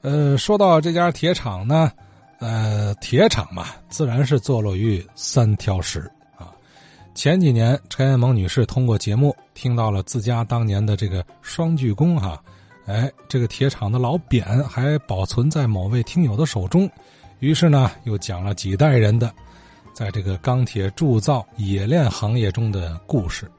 呃，说到这家铁厂呢，呃，铁厂嘛，自然是坐落于三条石啊。前几年，陈艳萌女士通过节目听到了自家当年的这个双锯工哈，哎，这个铁厂的老匾还保存在某位听友的手中，于是呢，又讲了几代人的在这个钢铁铸造冶炼行业中的故事。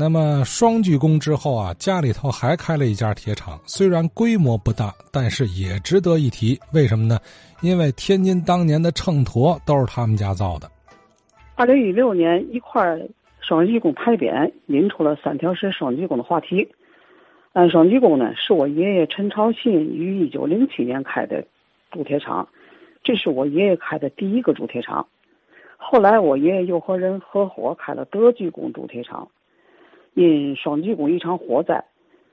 那么双鞠躬之后啊，家里头还开了一家铁厂，虽然规模不大，但是也值得一提。为什么呢？因为天津当年的秤砣都是他们家造的。二零一六年，一块双鞠躬牌匾引出了三条式双鞠躬的话题。嗯，双鞠躬呢，是我爷爷陈朝信于一九零七年开的铸铁厂，这是我爷爷开的第一个铸铁厂。后来我爷爷又和人合伙开了德鞠躬铸铁厂。因双鞠躬一场火灾，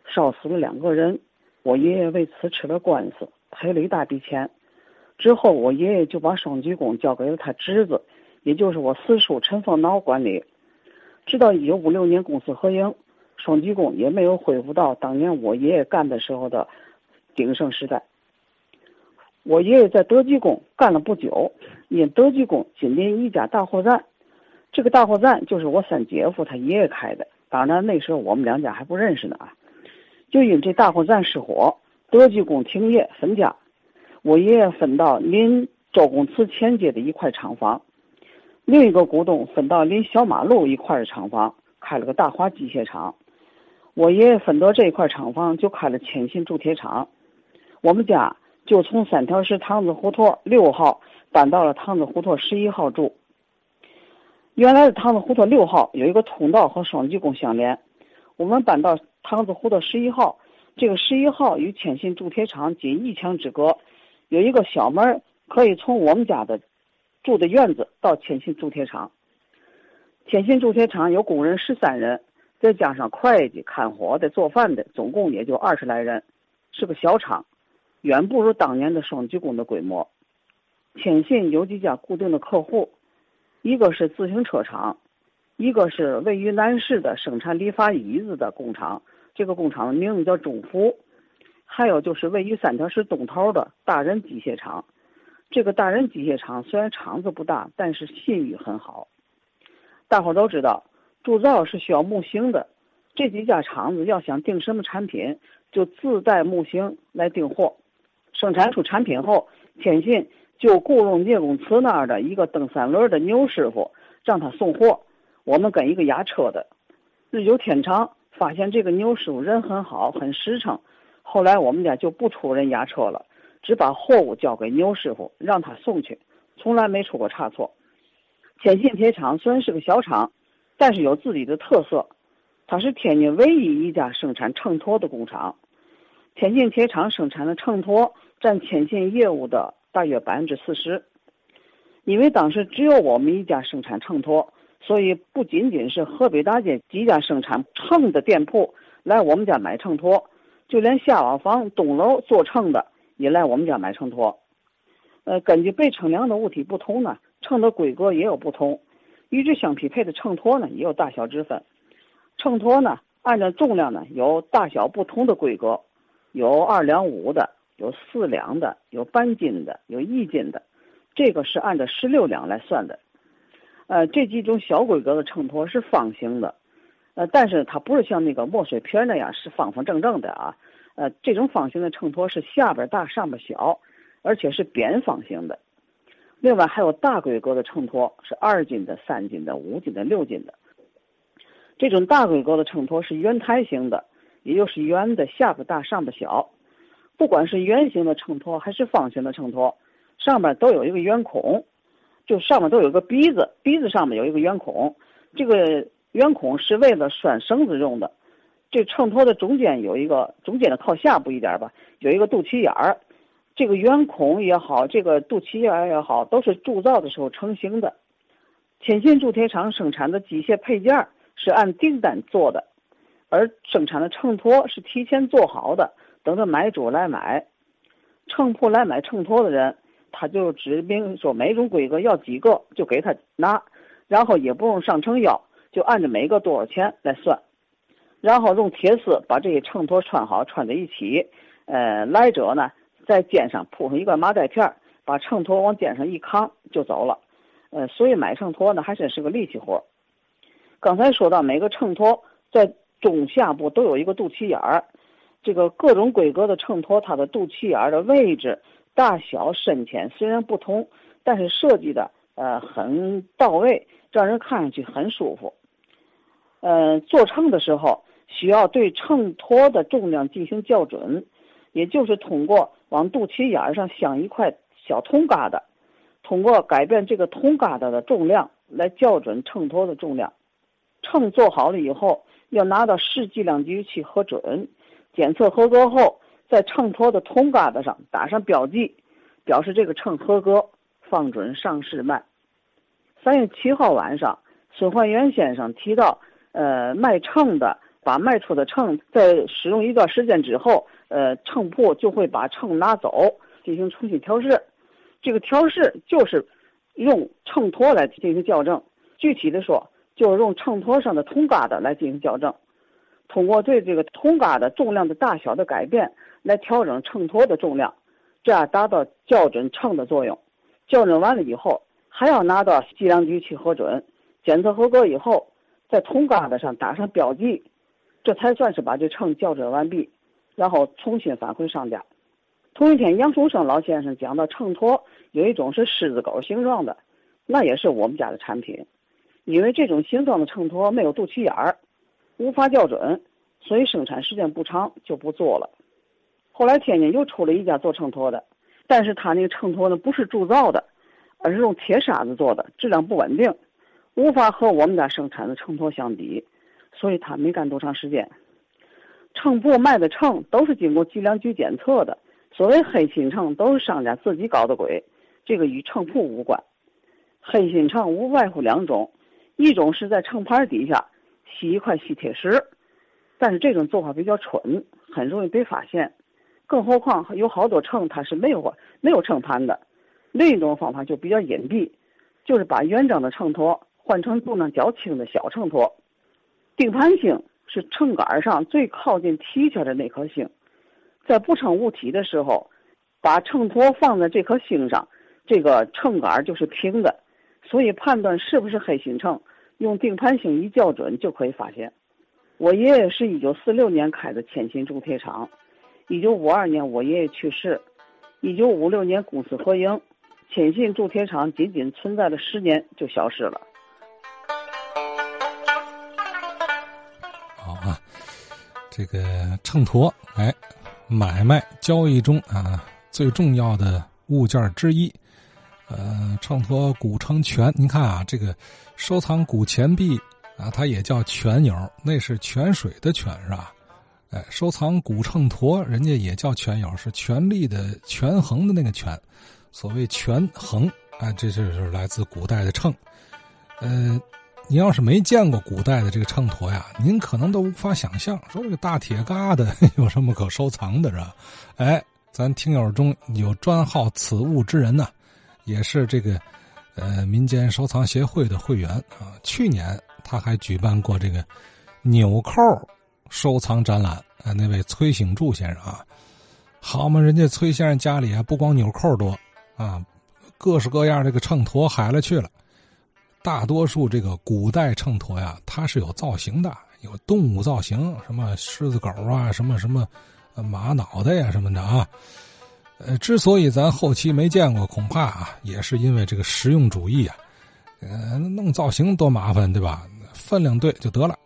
烧死了两个人，我爷爷为此吃了官司，赔了一大笔钱。之后，我爷爷就把双鞠躬交给了他侄子，也就是我四叔陈凤脑管理。直到一九五六年公私合营，双鞠躬也没有恢复到当年我爷爷干的时候的鼎盛时代。我爷爷在德鞠躬干了不久，因德济宫紧邻一家大货站，这个大货站就是我三姐夫他爷爷开的。当然，那时候我们两家还不认识呢啊！就因这大货站失火，德鞠躬停业分家，我爷爷分到临周公祠前街的一块厂房，另一个股东分到临小马路一块的厂房，开了个大华机械厂。我爷爷分到这一块厂房，就开了千信铸铁厂。我们家就从三条石塘子胡同六号搬到了塘子胡同十一号住。原来的塘子胡同六号有一个通道和双鞠宫相连，我们搬到塘子胡同十一号，这个十一号与千信铸铁厂仅一墙之隔，有一个小门可以从我们家的住的院子到千信铸铁厂。天信铸铁厂有工人十三人，再加上会计、看火的、做饭的，总共也就二十来人，是个小厂，远不如当年的双鞠宫的规模。千信有几家固定的客户。一个是自行车厂，一个是位于南市的生产理发椅子的工厂，这个工厂的名字叫中福，还有就是位于三条市东头的大人机械厂，这个大人机械厂虽然厂子不大，但是信誉很好。大伙都知道，铸造是需要木型的，这几家厂子要想订什么产品，就自带木型来订货，生产出产品后，天信。就雇佣聂公祠那儿的一个蹬三轮的牛师傅，让他送货。我们跟一个押车的，日久天长，发现这个牛师傅人很好，很实诚。后来我们家就不出人押车了，只把货物交给牛师傅，让他送去，从来没出过差错。天信铁厂虽然是个小厂，但是有自己的特色，它是天津唯一一家生产秤砣的工厂。天信铁厂生产的秤砣占天信业务的。大约百分之四十，因为当时只有我们一家生产秤砣，所以不仅仅是河北大街几家生产秤的店铺来我们家买秤砣，就连下瓦房东楼做秤的也来我们家买秤砣。呃，根据被称量的物体不同呢，秤的规格也有不同，与之相匹配的秤砣呢也有大小之分。秤砣呢，按照重量呢有大小不同的规格，有二两五的。有四两的，有半斤的，有一斤的，这个是按照十六两来算的。呃，这几种小规格的秤砣是方形的，呃，但是它不是像那个墨水瓶那样是方方正正的啊。呃，这种方形的秤砣是下边大，上边小，而且是扁方形的。另外还有大规格的秤砣，是二斤的、三斤的、五斤的、六斤的。这种大规格的秤砣是圆台形的，也就是圆的，下边大，上边小。不管是圆形的秤砣还是方形的秤砣，上面都有一个圆孔，就上面都有个鼻子，鼻子上面有一个圆孔，这个圆孔是为了拴绳子用的。这秤砣的中间有一个，中间的靠下部一点吧，有一个肚脐眼儿。这个圆孔也好，这个肚脐眼也好，都是铸造的时候成型的。天信铸铁厂生产的机械配件是按订单做的，而生产的秤砣是提前做好的。等着买主来买，秤铺来买秤砣的人，他就指明说每种规格要几个，就给他拿，然后也不用上称要，就按着每个多少钱来算，然后用铁丝把这些秤砣串好，串在一起。呃，来者呢，在肩上铺上一个麻袋片把秤砣往肩上一扛就走了。呃，所以买秤砣呢还真是个力气活。刚才说到每个秤砣在中下部都有一个肚脐眼儿，这个各种规格的秤砣，它的肚脐眼儿的位置、大小、深浅虽然不同，但是设计的呃很到位，让人看上去很舒服。呃，做秤的时候需要对秤砣的重量进行校准，也就是通过往肚脐眼上镶一块小铜疙瘩，通过改变这个铜疙瘩的重量来校准秤砣的重量。秤做好了以后，要拿到市计量局去核准，检测合格后，在秤砣的铜疙瘩上打上标记，表示这个秤合格，放准上市卖。三月七号晚上，孙焕元先生提到。呃，卖秤的把卖出的秤在使用一段时间之后，呃，秤铺就会把秤拿走进行重新调试。这个调试就是用秤砣来进行校正，具体的说，就是用秤砣上的铜疙瘩来进行校正。通过对这个铜疙瘩重量的大小的改变来调整秤砣的重量，这样达到校准秤的作用。校准完了以后，还要拿到计量局去核准，检测合格以后。在铜疙瘩上打上标记，这才算是把这秤校准完毕，然后重新返回商家。同一天，杨树生老先生讲到秤砣有一种是狮子狗形状的，那也是我们家的产品。因为这种形状的秤砣没有肚脐眼儿，无法校准，所以生产时间不长就不做了。后来天津又出了一家做秤砣的，但是他那个秤砣呢不是铸造的，而是用铁砂子做的，质量不稳定。无法和我们家生产的秤砣相比，所以他没干多长时间。秤铺卖的秤都是经过计量局检测的，所谓黑心秤都是商家自己搞的鬼，这个与秤铺无关。黑心秤无外乎两种，一种是在秤盘底下吸一块吸铁石，但是这种做法比较蠢，很容易被发现。更何况有好多秤它是没有没有秤盘的。另一种方法就比较隐蔽，就是把原装的秤砣。换成重量较轻的小秤砣，定盘星是秤杆上最靠近提圈的那颗星，在不称物体的时候，把秤砣放在这颗星上，这个秤杆就是平的，所以判断是不是黑心秤，用定盘星一校准就可以发现。我爷爷是一九四六年开的千新铸铁厂，一九五二年我爷爷去世，一九五六年公司合营，千新铸铁厂仅仅存在了十年就消失了。好啊这个秤砣，哎，买卖交易中啊最重要的物件之一。呃，秤砣古称泉，您看啊，这个收藏古钱币啊，它也叫泉友，那是泉水的泉是吧？哎，收藏古秤砣，人家也叫泉友，是权力的权衡的那个权，所谓权衡啊，这就是来自古代的秤，呃。你要是没见过古代的这个秤砣呀，您可能都无法想象，说这个大铁疙瘩 有什么可收藏的，是吧？哎，咱听友中有专好此物之人呢，也是这个呃民间收藏协会的会员啊。去年他还举办过这个纽扣收藏展览，啊，那位崔醒柱先生啊，好嘛，人家崔先生家里啊不光纽扣多啊，各式各样这个秤砣海了去了。大多数这个古代秤砣呀，它是有造型的，有动物造型，什么狮子狗啊，什么什么马脑袋呀什么的啊。呃，之所以咱后期没见过，恐怕啊，也是因为这个实用主义啊。呃，弄造型多麻烦，对吧？分量对就得了。